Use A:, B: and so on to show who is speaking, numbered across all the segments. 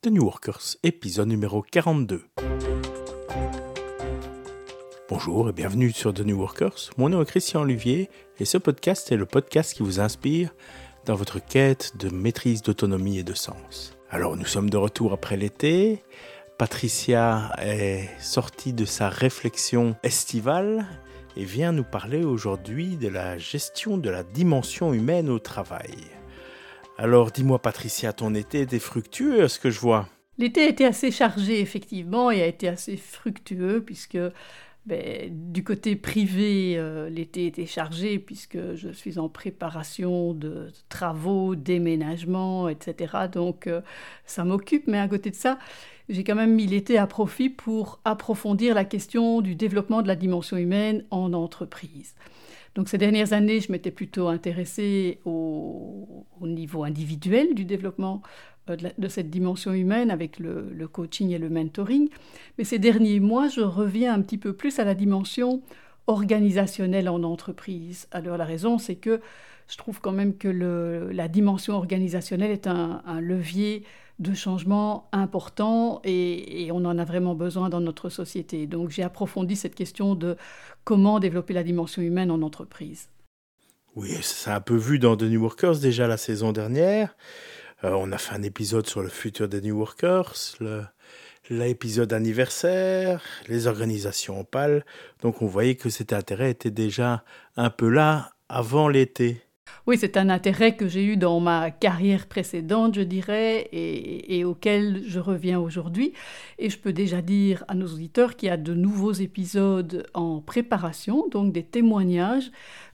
A: The New Workers, épisode numéro 42. Bonjour et bienvenue sur The New Workers. Mon nom est Christian Olivier et ce podcast est le podcast qui vous inspire dans votre quête de maîtrise d'autonomie et de sens. Alors nous sommes de retour après l'été. Patricia est sortie de sa réflexion estivale et vient nous parler aujourd'hui de la gestion de la dimension humaine au travail. Alors dis-moi Patricia, ton été était fructueux, ce que je vois
B: L'été a été assez chargé effectivement et a été assez fructueux puisque ben, du côté privé, euh, l'été était chargé puisque je suis en préparation de travaux, déménagements, etc. Donc euh, ça m'occupe, mais à côté de ça, j'ai quand même mis l'été à profit pour approfondir la question du développement de la dimension humaine en entreprise. Donc ces dernières années, je m'étais plutôt intéressée au, niveau individuel du développement euh, de, cette dimension humaine avec le, coaching et le mentoring. Mais ces derniers mois, je reviens un petit peu plus à la dimension organisationnelle en entreprise. Alors la raison, c'est que je trouve quand même que la dimension organisationnelle est un, levier de changement important et, on en a vraiment besoin dans notre société. Donc j'ai approfondi cette question de comment développer la dimension humaine en entreprise.
A: Oui, c'est un peu vu dans The New Workers déjà la saison dernière. Euh, on a fait un épisode sur le futur des New Workers, l'épisode anniversaire, les organisations en. Donc on voyait que cet intérêt était déjà un peu là avant l'été.
B: Oui, c'est un intérêt que j'ai eu dans ma carrière précédente, je dirais, et, auquel je reviens aujourd'hui. Et je peux déjà dire à nos auditeurs qu'il y a de nouveaux épisodes en préparation, donc des témoignages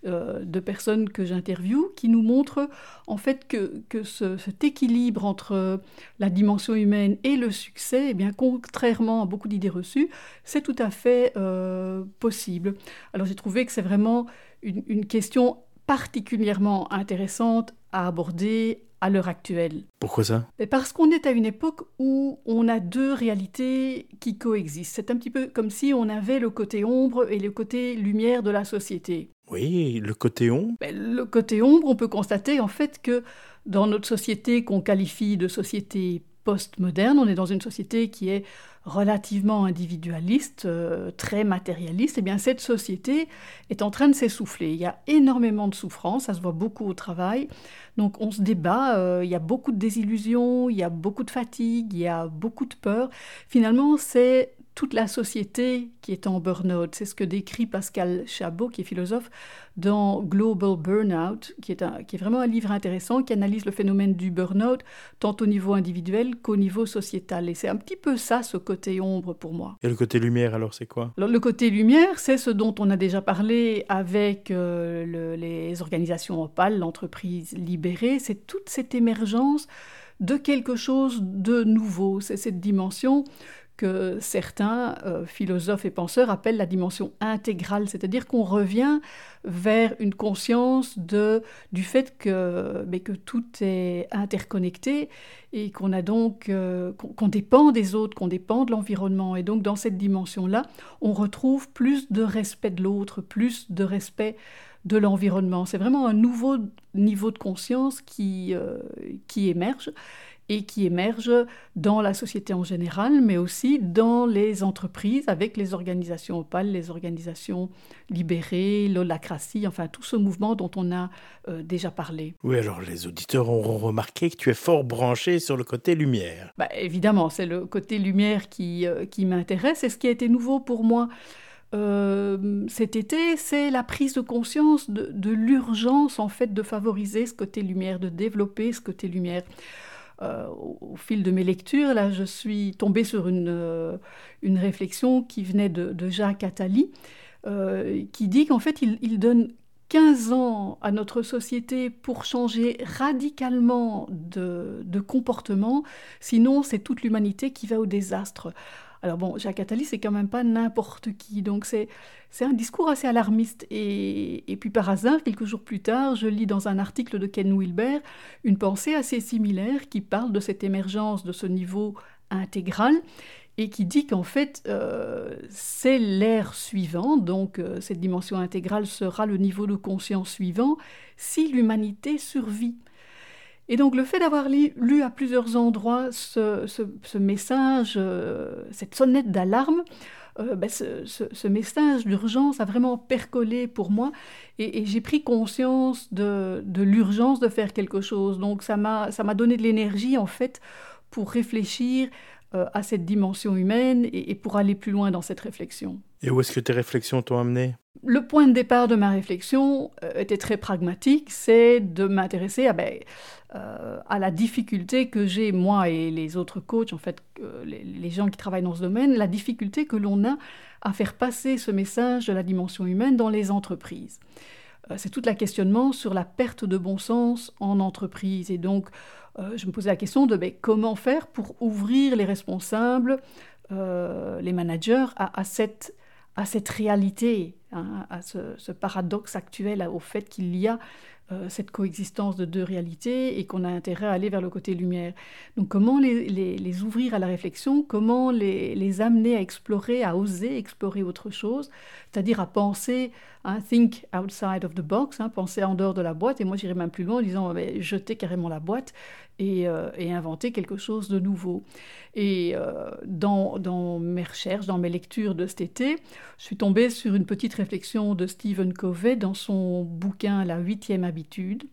B: euh, de personnes que j'interviewe qui nous montrent en fait que, cet équilibre entre la dimension humaine et le succès, eh bien, contrairement à beaucoup d'idées reçues, c'est tout à fait euh, possible. Alors j'ai trouvé que c'est vraiment une, une question particulièrement intéressante à aborder à l'heure actuelle.
A: Pourquoi ça?
B: Parce qu'on est à une époque où on a deux réalités qui coexistent. C'est un petit peu comme si on avait le côté ombre et le côté lumière de la société.
A: Oui, le côté ombre.
B: le côté ombre, on peut constater en fait que dans notre société qu'on qualifie de société post-moderne, on est dans une société qui est relativement individualiste, euh, très matérialiste, et eh bien cette société est en train de s'essouffler. Il y a énormément de souffrance, ça se voit beaucoup au travail. Donc on se débat, euh, il y a beaucoup de désillusions, il y a beaucoup de fatigue, il y a beaucoup de peur. Finalement, c'est toute la société qui est en burn-out. C'est ce que décrit Pascal Chabot, qui est philosophe, dans Global Burnout, qui est, un, qui est vraiment un livre intéressant, qui analyse le phénomène du burn-out, tant au niveau individuel qu'au niveau sociétal. Et c'est un petit peu ça, ce côté ombre pour moi.
A: Et le côté lumière, alors, c'est quoi?
B: Le côté lumière, c'est ce dont on a déjà parlé avec euh, les organisations opales, l'entreprise libérée, c'est toute cette émergence de quelque chose de nouveau. C'est cette dimension que certains euh, philosophes et penseurs appellent la dimension intégrale, c'est-à-dire qu'on revient vers une conscience de, du fait que, mais que tout est interconnecté et qu'on a donc euh, qu'on dépend des autres, qu'on dépend de l'environnement. Et donc dans cette dimension-là, on retrouve plus de respect de l'autre, plus de respect de l'environnement. C'est vraiment un nouveau niveau de conscience qui, euh, qui émerge et qui émerge dans la société en général, mais aussi dans les entreprises avec les organisations opales, les organisations libérées, l'holacratie, enfin tout ce mouvement dont on a euh, déjà parlé.
A: Oui, alors les auditeurs auront remarqué que tu es fort branché sur le côté lumière.
B: Bah, évidemment, c'est le côté lumière qui, euh, qui m'intéresse et ce qui a été nouveau pour moi. Euh, cet été, c'est la prise de conscience de, de l'urgence en fait de favoriser ce côté lumière, de développer ce côté lumière. Euh, au, fil de mes lectures, là, je suis tombée sur une, euh, une réflexion qui venait de, Jacques Attali, euh, qui dit qu'en fait, il, donne 15 ans à notre société pour changer radicalement de, de comportement, sinon c'est toute l'humanité qui va au désastre. Alors bon, Jacques Attali, c'est quand même pas n'importe qui, donc c'est un discours assez alarmiste. Et, puis par hasard, quelques jours plus tard, je lis dans un article de Ken Wilber une pensée assez similaire qui parle de cette émergence de ce niveau intégral et qui dit qu'en fait, euh, c'est l'ère suivante, donc euh, cette dimension intégrale sera le niveau de conscience suivant si l'humanité survit. Et donc le fait d'avoir lu, à plusieurs endroits ce, message, euh, cette sonnette d'alarme, euh, ben, ce, message d'urgence a vraiment percolé pour moi et, j'ai pris conscience de, l'urgence de faire quelque chose. Donc ça m'a donné de l'énergie en fait pour réfléchir euh, à cette dimension humaine et, pour aller plus loin dans cette réflexion.
A: Et où est-ce que tes réflexions t'ont amené?
B: Le point de départ de ma réflexion euh, était très pragmatique, c'est de m'intéresser à, ben, euh, à la difficulté que j'ai, moi et les autres coachs, en fait, les, gens qui travaillent dans ce domaine, la difficulté que l'on a à faire passer ce message de la dimension humaine dans les entreprises. c'est tout la questionnement sur la perte de bon sens en entreprise. Et donc, euh, je me posais la question de ben, comment faire pour ouvrir les responsables, euh, les managers à, cette, à cette réalité, à ce, paradoxe actuel, au fait qu'il y a euh, cette coexistence de deux réalités et qu'on a intérêt à aller vers le côté lumière. Donc comment les, ouvrir à la réflexion, comment les, amener à explorer, à oser explorer autre chose, c'est-à-dire à penser, hein, think outside of the box, hein, penser en dehors de la boîte. Et moi j'irais même plus loin en disant mais, jeter carrément la boîte et, euh, inventer quelque chose de nouveau. Et euh, dans, dans, mes recherches, dans mes lectures de cet été, je suis tombée sur une petite réflexion de Stephen Covey dans son bouquin La huitième habitude,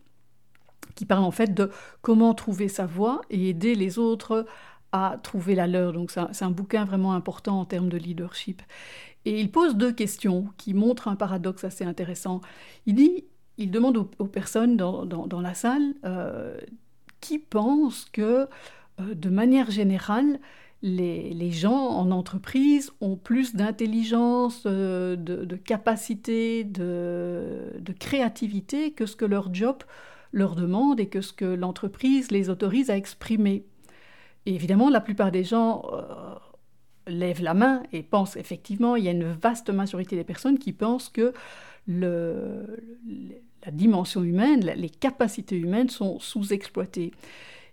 B: qui parle en fait de comment trouver sa voie et aider les autres à trouver la leur. Donc c'est un, bouquin vraiment important en termes de leadership. Et il pose deux questions qui montrent un paradoxe assez intéressant. Il dit, il demande aux, personnes dans, la salle euh, qui pensent que, euh, de manière générale, les, gens en entreprise ont plus d'intelligence, euh, de, capacité, de, créativité que ce que leur job leur demande et que ce que l'entreprise les autorise à exprimer. Évidemment, la plupart des gens euh, lèvent la main et pensent effectivement, il y a une vaste majorité des personnes qui pensent que la dimension humaine, les capacités humaines sont sous-exploitées.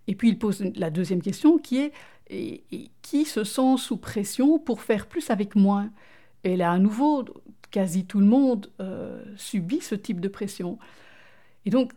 B: Et puis il pose la deuxième question qui est et, qui se sent sous pression pour faire plus avec moins. Et là, à nouveau, quasi tout le monde euh, subit ce type de pression. Et donc,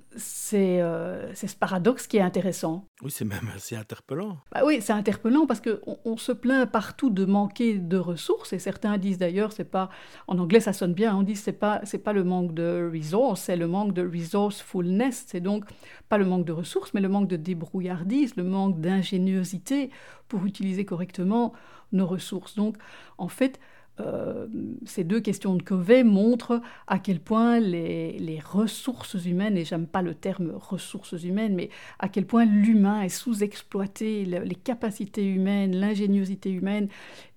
B: euh, c'est ce paradoxe qui est intéressant.
A: Oui, c'est même assez interpellant.
B: Bah oui, c'est interpellant parce qu'on on se plaint partout de manquer de ressources. Et certains disent d'ailleurs, c'est pas, en anglais ça sonne bien, on dit c'est pas, c'est pas le manque de resources, c'est le manque de resourcefulness. C'est donc pas le manque de ressources, mais le manque de débrouillardise, le manque d'ingéniosité pour utiliser correctement nos ressources. Donc, en fait, euh, ces deux questions de Covey montrent à quel point les, ressources humaines, et j'aime pas le terme ressources humaines, mais à quel point l'humain est sous-exploité, les capacités humaines, l'ingéniosité humaine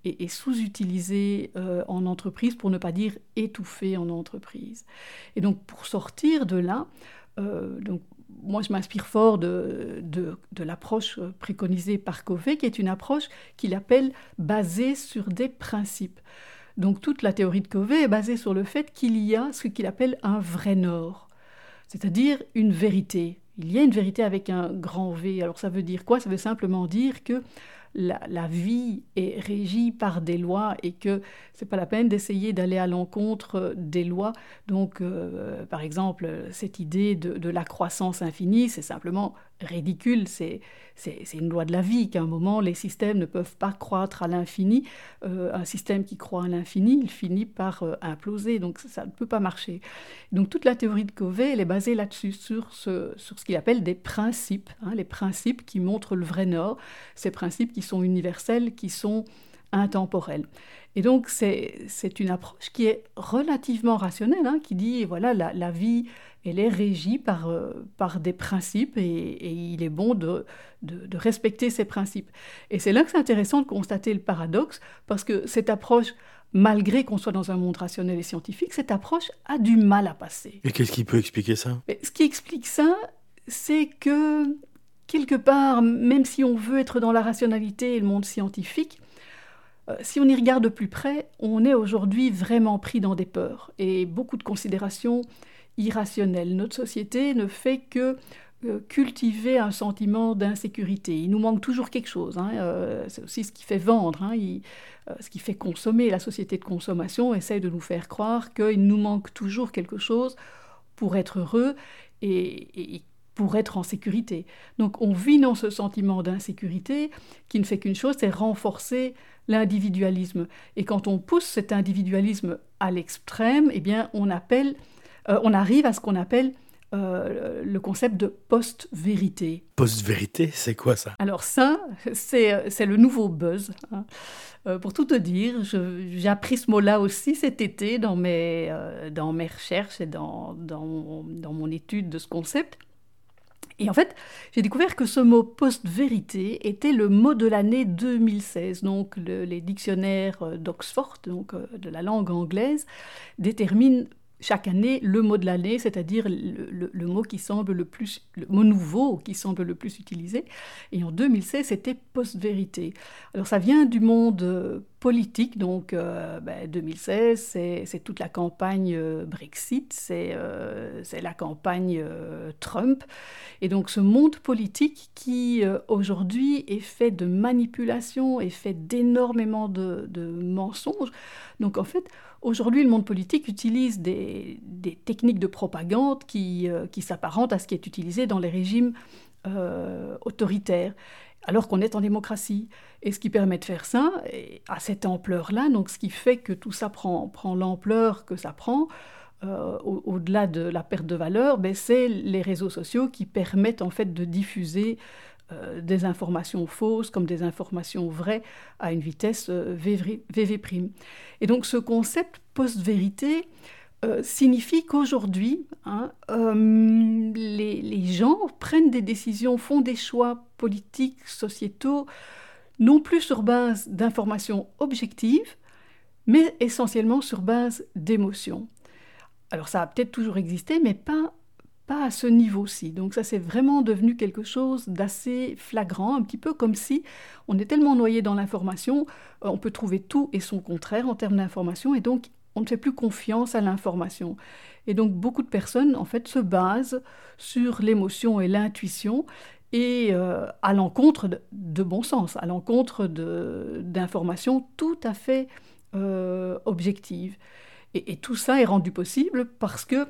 B: est, sous-utilisée euh, en entreprise, pour ne pas dire étouffée en entreprise. Et donc pour sortir de là, euh, donc moi, je m'inspire fort de, de, l'approche préconisée par Covey, qui est une approche qu'il appelle basée sur des principes. Donc toute la théorie de Covey est basée sur le fait qu'il y a ce qu'il appelle un vrai nord, c'est-à-dire une vérité. Il y a une vérité avec un grand V. Alors ça veut dire quoi? Ça veut simplement dire que la, vie est régie par des lois et que c'est pas la peine d'essayer d'aller à l'encontre des lois. Donc, euh, par exemple, cette idée de, la croissance infinie, c'est simplement ridicule. C'est une loi de la vie qu'à un moment, les systèmes ne peuvent pas croître à l'infini. Euh, un système qui croît à l'infini, il finit par euh, imploser. Donc, ça ne peut pas marcher. Donc, toute la théorie de Covey, elle est basée là-dessus, sur ce, sur ce qu'il appelle des principes. Hein, les principes qui montrent le vrai nord. Ces principes qui sont universels, qui sont intemporels. Et donc, c'est une approche qui est relativement rationnelle, hein, qui dit, voilà, la, la, vie, elle est régie par, euh, par des principes et, et, il est bon de, de, de respecter ces principes. Et c'est là que c'est intéressant de constater le paradoxe, parce que cette approche, malgré qu'on soit dans un monde rationnel et scientifique, cette approche a du mal à passer.
A: Et qu'est-ce qui peut expliquer ça?
B: Mais Ce qui explique ça, c'est que quelque part, même si on veut être dans la rationalité et le monde scientifique, si on y regarde de plus près, on est aujourd'hui vraiment pris dans des peurs et beaucoup de considérations irrationnelles. Notre société ne fait que euh, cultiver un sentiment d'insécurité. Il nous manque toujours quelque chose. Hein. Euh, c'est aussi ce qui fait vendre, hein. ce qui fait consommer. La société de consommation essaye de nous faire croire qu'il nous manque toujours quelque chose pour être heureux. et pour être en sécurité. Donc on vit dans ce sentiment d'insécurité qui ne fait qu'une chose, c'est renforcer l'individualisme. Et quand on pousse cet individualisme à l'extrême, eh bien on appelle, euh, on arrive à ce qu'on appelle euh, le concept de post-vérité.
A: Post-vérité, c'est quoi ça?
B: Alors ça, c'est le nouveau buzz. Hein. Euh, pour tout te dire, j'ai appris ce mot-là aussi cet été dans mes, dans mes recherches et dans, dans, dans mon étude de ce concept. Et en fait, j'ai découvert que ce mot post-vérité était le mot de l'année 2016. Donc, les dictionnaires euh, d'Oxford, donc euh, de la langue anglaise, déterminent chaque année le mot de l'année, c'est-à-dire le, mot qui semble le plus, le mot nouveau qui semble le plus utilisé. Et en 2016, c'était post-vérité. Alors ça vient du monde euh, politique, donc 2016, euh, ben, c'est toute la campagne euh, Brexit, c'est la campagne Trump. Et donc ce monde politique qui aujourd'hui est fait de manipulation, est fait d'énormément de, mensonges. Donc en fait, Aujourd'hui, le monde politique utilise des, techniques de propagande euh, qui, s'apparentent à ce qui est utilisé dans les régimes euh, autoritaires, alors qu'on est en démocratie. Et ce qui permet de faire ça, à cette ampleur-là, donc ce qui fait que tout ça prend, l'ampleur que ça prend, euh, au-delà de la perte de valeur, ben, c'est les réseaux sociaux qui permettent en fait de diffuser euh, des informations fausses comme des informations vraies à une vitesse euh, VV'. Et donc ce concept post-vérité euh, signifie qu'aujourd'hui, hein, les, les, gens prennent des décisions, font des choix politiques, sociétaux, non plus sur base d'informations objectives, mais essentiellement sur base d'émotions. Alors ça a peut-être toujours existé, mais pas pas à ce niveau-ci. Donc ça, c'est vraiment devenu quelque chose d'assez flagrant, un petit peu comme si on est tellement noyé dans l'information, euh, on peut trouver tout et son contraire en termes d'information, et donc on ne fait plus confiance à l'information. Et donc beaucoup de personnes, en fait, se basent sur l'émotion et l'intuition, et euh, à l'encontre de, bon sens, à l'encontre d'informations tout à fait euh, objectives. Et, tout ça est rendu possible parce que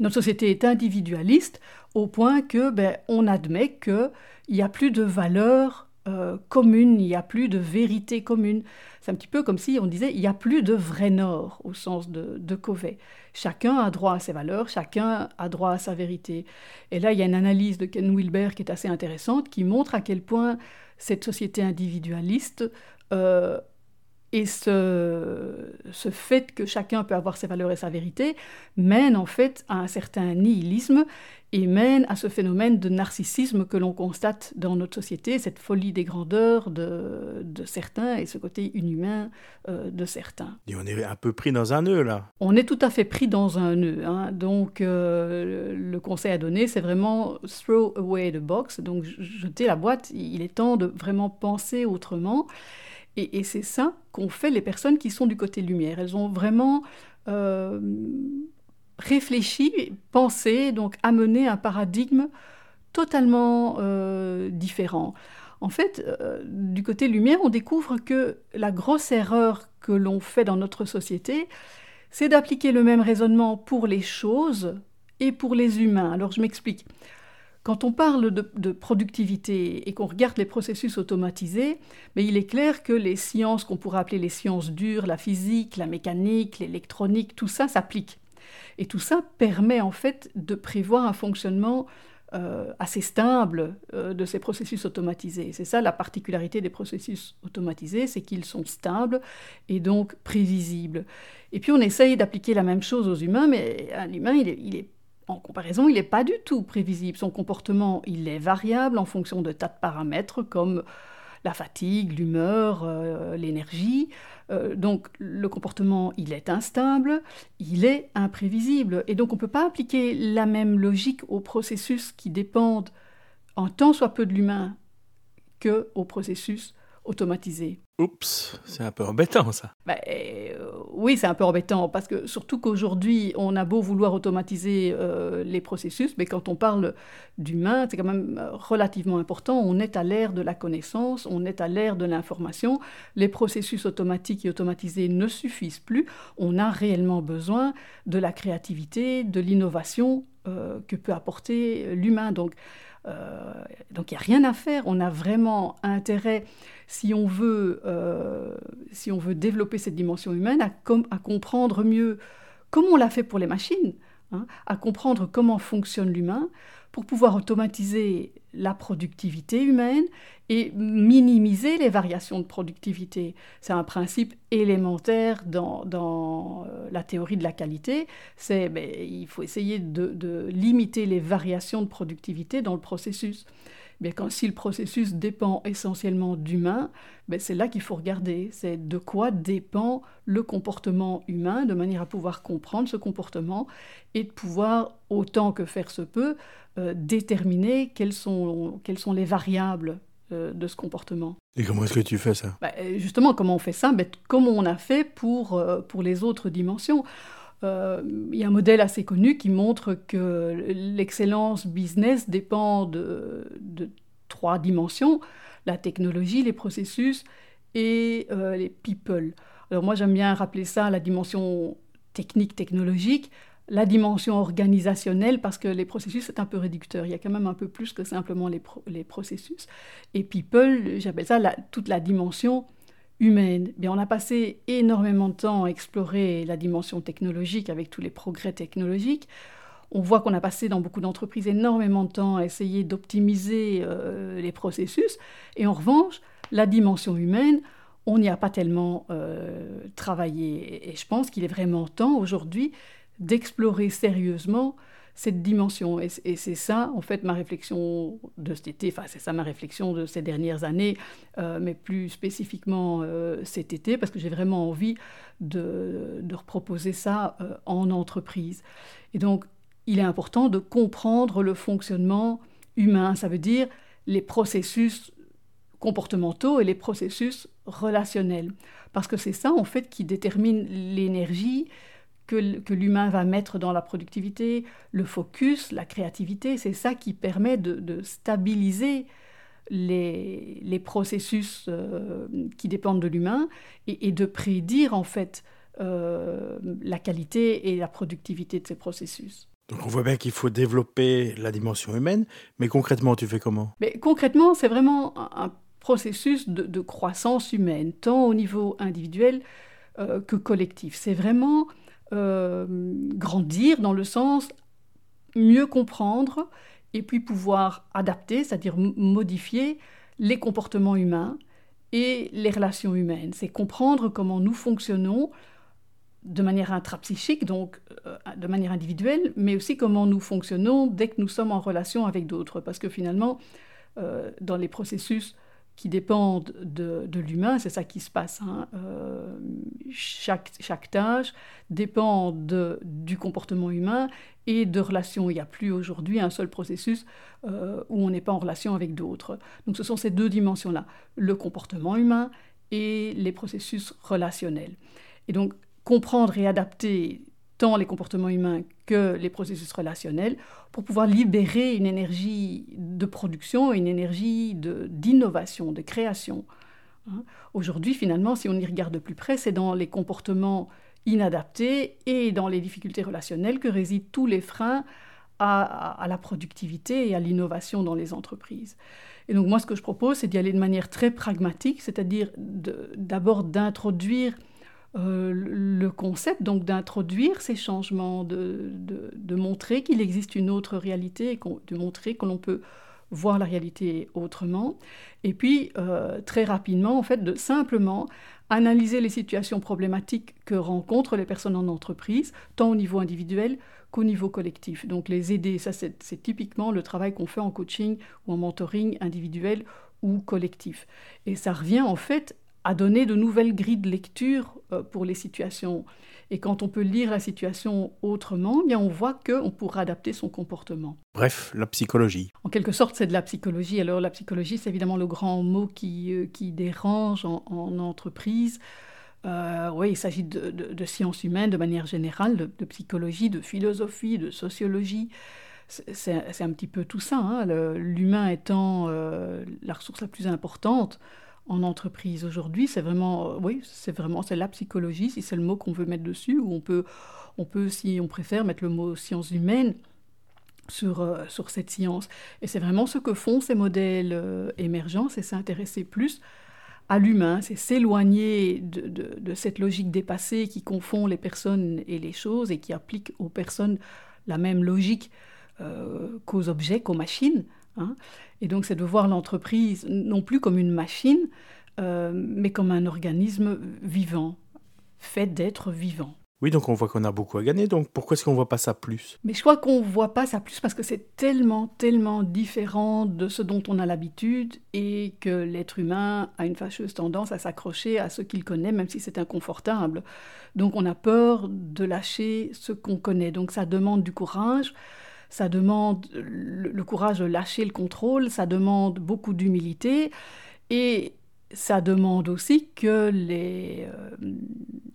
B: notre société est individualiste au point que ben, on admet qu'il n'y a plus de valeurs euh, communes, il n'y a plus de vérité commune. C'est un petit peu comme si on disait il n'y a plus de vrai nord au sens de, de Covey. Chacun a droit à ses valeurs, chacun a droit à sa vérité. Et là, il y a une analyse de Ken Wilber qui est assez intéressante, qui montre à quel point cette société individualiste euh, et ce, ce, fait que chacun peut avoir ses valeurs et sa vérité mène en fait à un certain nihilisme et mène à ce phénomène de narcissisme que l'on constate dans notre société, cette folie des grandeurs de, de certains et ce côté inhumain euh, de certains.
A: Et on est un peu pris dans un nœud là.
B: On est tout à fait pris dans un nœud. Hein. Donc euh, le conseil à donner, c'est vraiment throw away the box, donc jeter la boîte. Il est temps de vraiment penser autrement. Et, c'est ça qu'ont fait les personnes qui sont du côté lumière. Elles ont vraiment euh, réfléchi, pensé, donc amené un paradigme totalement euh, différent. En fait, euh, du côté lumière, on découvre que la grosse erreur que l'on fait dans notre société, c'est d'appliquer le même raisonnement pour les choses et pour les humains. Alors je m'explique. Quand on parle de, productivité et qu'on regarde les processus automatisés, mais il est clair que les sciences qu'on pourrait appeler les sciences dures, la physique, la mécanique, l'électronique, tout ça s'applique. Et tout ça permet en fait de prévoir un fonctionnement euh, assez stable euh, de ces processus automatisés. C'est ça la particularité des processus automatisés, c'est qu'ils sont stables et donc prévisibles. Et puis on essaye d'appliquer la même chose aux humains, mais un humain, il il est en comparaison, il n'est pas du tout prévisible. Son comportement, il est variable en fonction de tas de paramètres comme la fatigue, l'humeur, euh, l'énergie. Euh, donc le comportement, il est instable, il est imprévisible. Et donc on ne peut pas appliquer la même logique aux processus qui dépendent en tant soit peu de l'humain que aux processus automatisés.
A: Oups, c'est un peu embêtant ça.
B: Bah, euh, oui, c'est un peu embêtant parce que surtout qu'aujourd'hui, on a beau vouloir automatiser euh, les processus, mais quand on parle d'humain, c'est quand même euh, relativement important. On est à l'ère de la connaissance, on est à l'ère de l'information. Les processus automatiques et automatisés ne suffisent plus. On a réellement besoin de la créativité, de l'innovation euh, que peut apporter l'humain. Donc, donc il n'y a rien à faire. On a vraiment intérêt si on veut, euh, si on veut développer cette dimension humaine, à, à comprendre mieux comment on l'a fait pour les machines, hein, à comprendre comment fonctionne l'humain, pour pouvoir automatiser la productivité humaine et minimiser les variations de productivité. C'est un principe élémentaire dans, dans euh, la théorie de la qualité. C'est ben, il faut essayer de, de, limiter les variations de productivité dans le processus quand, si le processus dépend essentiellement d'humains, ben c'est là qu'il faut regarder. C'est de quoi dépend le comportement humain, de manière à pouvoir comprendre ce comportement et de pouvoir, autant que faire se peut, euh, déterminer quelles sont, quelles sont les variables euh, de ce comportement.
A: Et comment est-ce que tu fais ça?
B: Ben, Justement, comment on fait ça? Ben, Comme on a fait pour, euh, pour les autres dimensions? Euh, il y a un modèle assez connu qui montre que l'excellence business dépend de, trois dimensions, la technologie, les processus et euh, les people. Alors moi j'aime bien rappeler ça la dimension technique, technologique, la dimension organisationnelle, parce que les processus, c'est un peu réducteur. Il y a quand même un peu plus que simplement les, les processus. Et people, j'appelle ça toute la dimension humaine. Bien, on a passé énormément de temps à explorer la dimension technologique avec tous les progrès technologiques. On voit qu'on a passé dans beaucoup d'entreprises énormément de temps à essayer d'optimiser euh, les processus. Et en revanche, la dimension humaine, on n'y a pas tellement euh, travaillé. Et je pense qu'il est vraiment temps aujourd'hui d'explorer sérieusement cette dimension. Et, c'est ça, en fait, ma réflexion de cet été, enfin, c'est ça ma réflexion de ces dernières années, euh, mais plus spécifiquement euh, cet été, parce que j'ai vraiment envie de, de reproposer ça euh, en entreprise. Et donc, il est important de comprendre le fonctionnement humain. Ça veut dire les processus comportementaux et les processus relationnels. Parce que c'est ça, en fait, qui détermine l'énergie, que, l'humain va mettre dans la productivité, le focus, la créativité, c'est ça qui permet de, stabiliser les, processus euh, qui dépendent de l'humain et, de prédire en fait euh, la qualité et la productivité de ces processus.
A: Donc on voit bien qu'il faut développer la dimension humaine, mais concrètement tu fais comment?
B: Mais Concrètement c'est vraiment un, processus de, croissance humaine, tant au niveau individuel euh, que collectif. C'est vraiment euh, grandir dans le sens mieux comprendre et puis pouvoir adapter, c'est-à-dire modifier les comportements humains et les relations humaines. C'est comprendre comment nous fonctionnons de manière intrapsychique, donc euh, de manière individuelle, mais aussi comment nous fonctionnons dès que nous sommes en relation avec d'autres. Parce que finalement, euh, dans les processus qui dépendent de, l'humain, c'est ça qui se passe. Hein. Euh, chaque, chaque tâche dépend de, du comportement humain et de relations. Il n'y a plus aujourd'hui un seul processus euh, où on n'est pas en relation avec d'autres. Donc ce sont ces deux dimensions-là, le comportement humain et les processus relationnels. Et donc comprendre et adapter les comportements humains que les processus relationnels pour pouvoir libérer une énergie de production, une énergie d'innovation, de, création. Hein. Aujourd'hui, finalement, si on y regarde de plus près, c'est dans les comportements inadaptés et dans les difficultés relationnelles que résident tous les freins à, la productivité et à l'innovation dans les entreprises. Et donc moi, ce que je propose, c'est d'y aller de manière très pragmatique, c'est-à-dire d'abord d'introduire euh, le concept donc d'introduire ces changements, de, de, montrer qu'il existe une autre réalité, de montrer que l'on peut voir la réalité autrement, et puis euh, très rapidement en fait de simplement analyser les situations problématiques que rencontrent les personnes en entreprise, tant au niveau individuel qu'au niveau collectif. Donc les aider, ça c'est typiquement le travail qu'on fait en coaching ou en mentoring individuel ou collectif. Et ça revient en fait à donner de nouvelles grilles de lecture euh, pour les situations. Et quand on peut lire la situation autrement, eh bien on voit qu'on pourra adapter son comportement.
A: Bref, la psychologie.
B: En quelque sorte, c'est de la psychologie. Alors la psychologie, c'est évidemment le grand mot qui, euh, qui dérange en, entreprise. Euh, oui, il s'agit de, sciences humaines de manière générale, de, psychologie, de philosophie, de sociologie. C'est un petit peu tout ça, hein. l'humain étant euh, la ressource la plus importante en entreprise aujourd'hui. C'est vraiment, oui, c'est vraiment, c'est la psychologie, si c'est le mot qu'on veut mettre dessus, ou on peut, on peut, si on préfère, mettre le mot sciences humaines sur, euh, sur cette science. Et c'est vraiment ce que font ces modèles euh, émergents, c'est s'intéresser plus à l'humain, c'est s'éloigner de, de, cette logique dépassée qui confond les personnes et les choses et qui applique aux personnes la même logique euh, qu'aux objets, qu'aux machines. Hein. Et donc c'est de voir l'entreprise non plus comme une machine, mais comme un organisme vivant, fait d'être vivant.
A: Oui, donc on voit qu'on a beaucoup à gagner, donc pourquoi est-ce qu'on ne voit pas ça plus?
B: Mais je crois qu'on ne voit pas ça plus parce que c'est tellement, tellement différent de ce dont on a l'habitude et que l'être humain a une fâcheuse tendance à s'accrocher à ce qu'il connaît, même si c'est inconfortable. Donc on a peur de lâcher ce qu'on connaît. Donc ça demande du courage, ça demande le courage de lâcher le contrôle, ça demande beaucoup d'humilité et ça demande aussi que les, euh,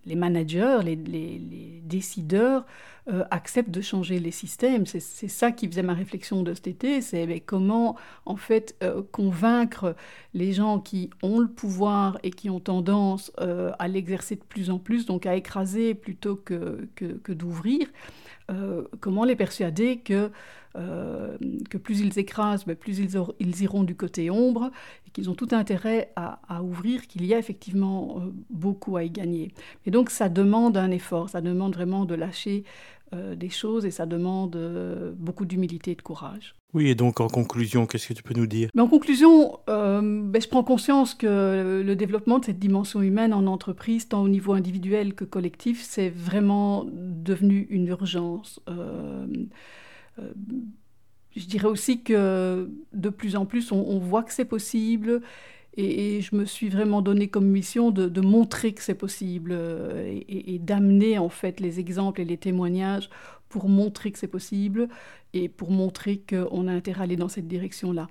B: les managers, les, décideurs euh, acceptent de changer les systèmes. C'est ça qui faisait ma réflexion de cet été, c'est ben, comment en fait euh, convaincre les gens qui ont le pouvoir et qui ont tendance à l'exercer de plus en plus, donc à écraser plutôt que, que d'ouvrir, comment les persuader que euh, que plus ils écrasent, ben, plus ils, iront du côté ombre, et qu'ils ont tout intérêt à, ouvrir, qu'il y a effectivement euh, beaucoup à y gagner. Et donc ça demande un effort, ça demande vraiment de lâcher euh, des choses, et ça demande beaucoup d'humilité et de courage.
A: Oui, et donc en conclusion, qu'est-ce que tu peux nous dire?
B: En conclusion, ben, je prends conscience que le développement de cette dimension humaine en entreprise, tant au niveau individuel que collectif, c'est vraiment devenu une urgence. Euh, je dirais aussi que de plus en plus, on, voit que c'est possible. Et, je me suis vraiment donné comme mission de, montrer que c'est possible euh, et, d'amener en fait les exemples et les témoignages pour montrer que c'est possible et pour montrer qu'on a intérêt à aller dans cette direction-là.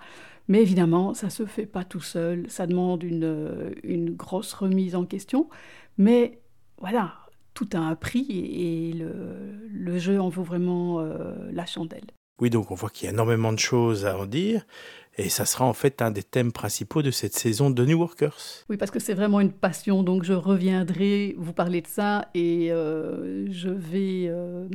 B: Mais évidemment, ça ne se fait pas tout seul, ça demande une, une grosse remise en question. Mais voilà, tout a un prix et, le, le, jeu en vaut vraiment euh, la chandelle.
A: Oui, donc on voit qu'il y a énormément de choses à en dire. Et ça sera en fait un des thèmes principaux de cette saison de New Workers.
B: Oui, parce que c'est vraiment une passion. Donc je reviendrai vous parler de ça et euh, je vais euh,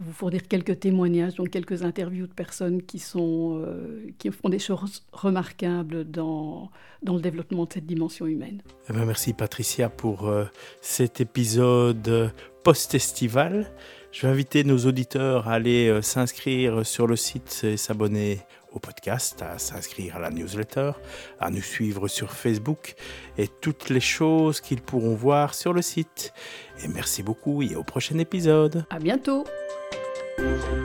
B: vous fournir quelques témoignages, donc quelques interviews de personnes qui, sont, euh, qui font des choses remarquables dans, dans le développement de cette dimension humaine.
A: Eh ben, merci Patricia pour cet épisode post-estival. Je vais inviter nos auditeurs à aller euh, s'inscrire sur le site et s'abonner au podcast, à s'inscrire à la newsletter, à nous suivre sur Facebook et toutes les choses qu'ils pourront voir sur le site. Et merci beaucoup et au prochain épisode.
B: À bientôt. Thank you.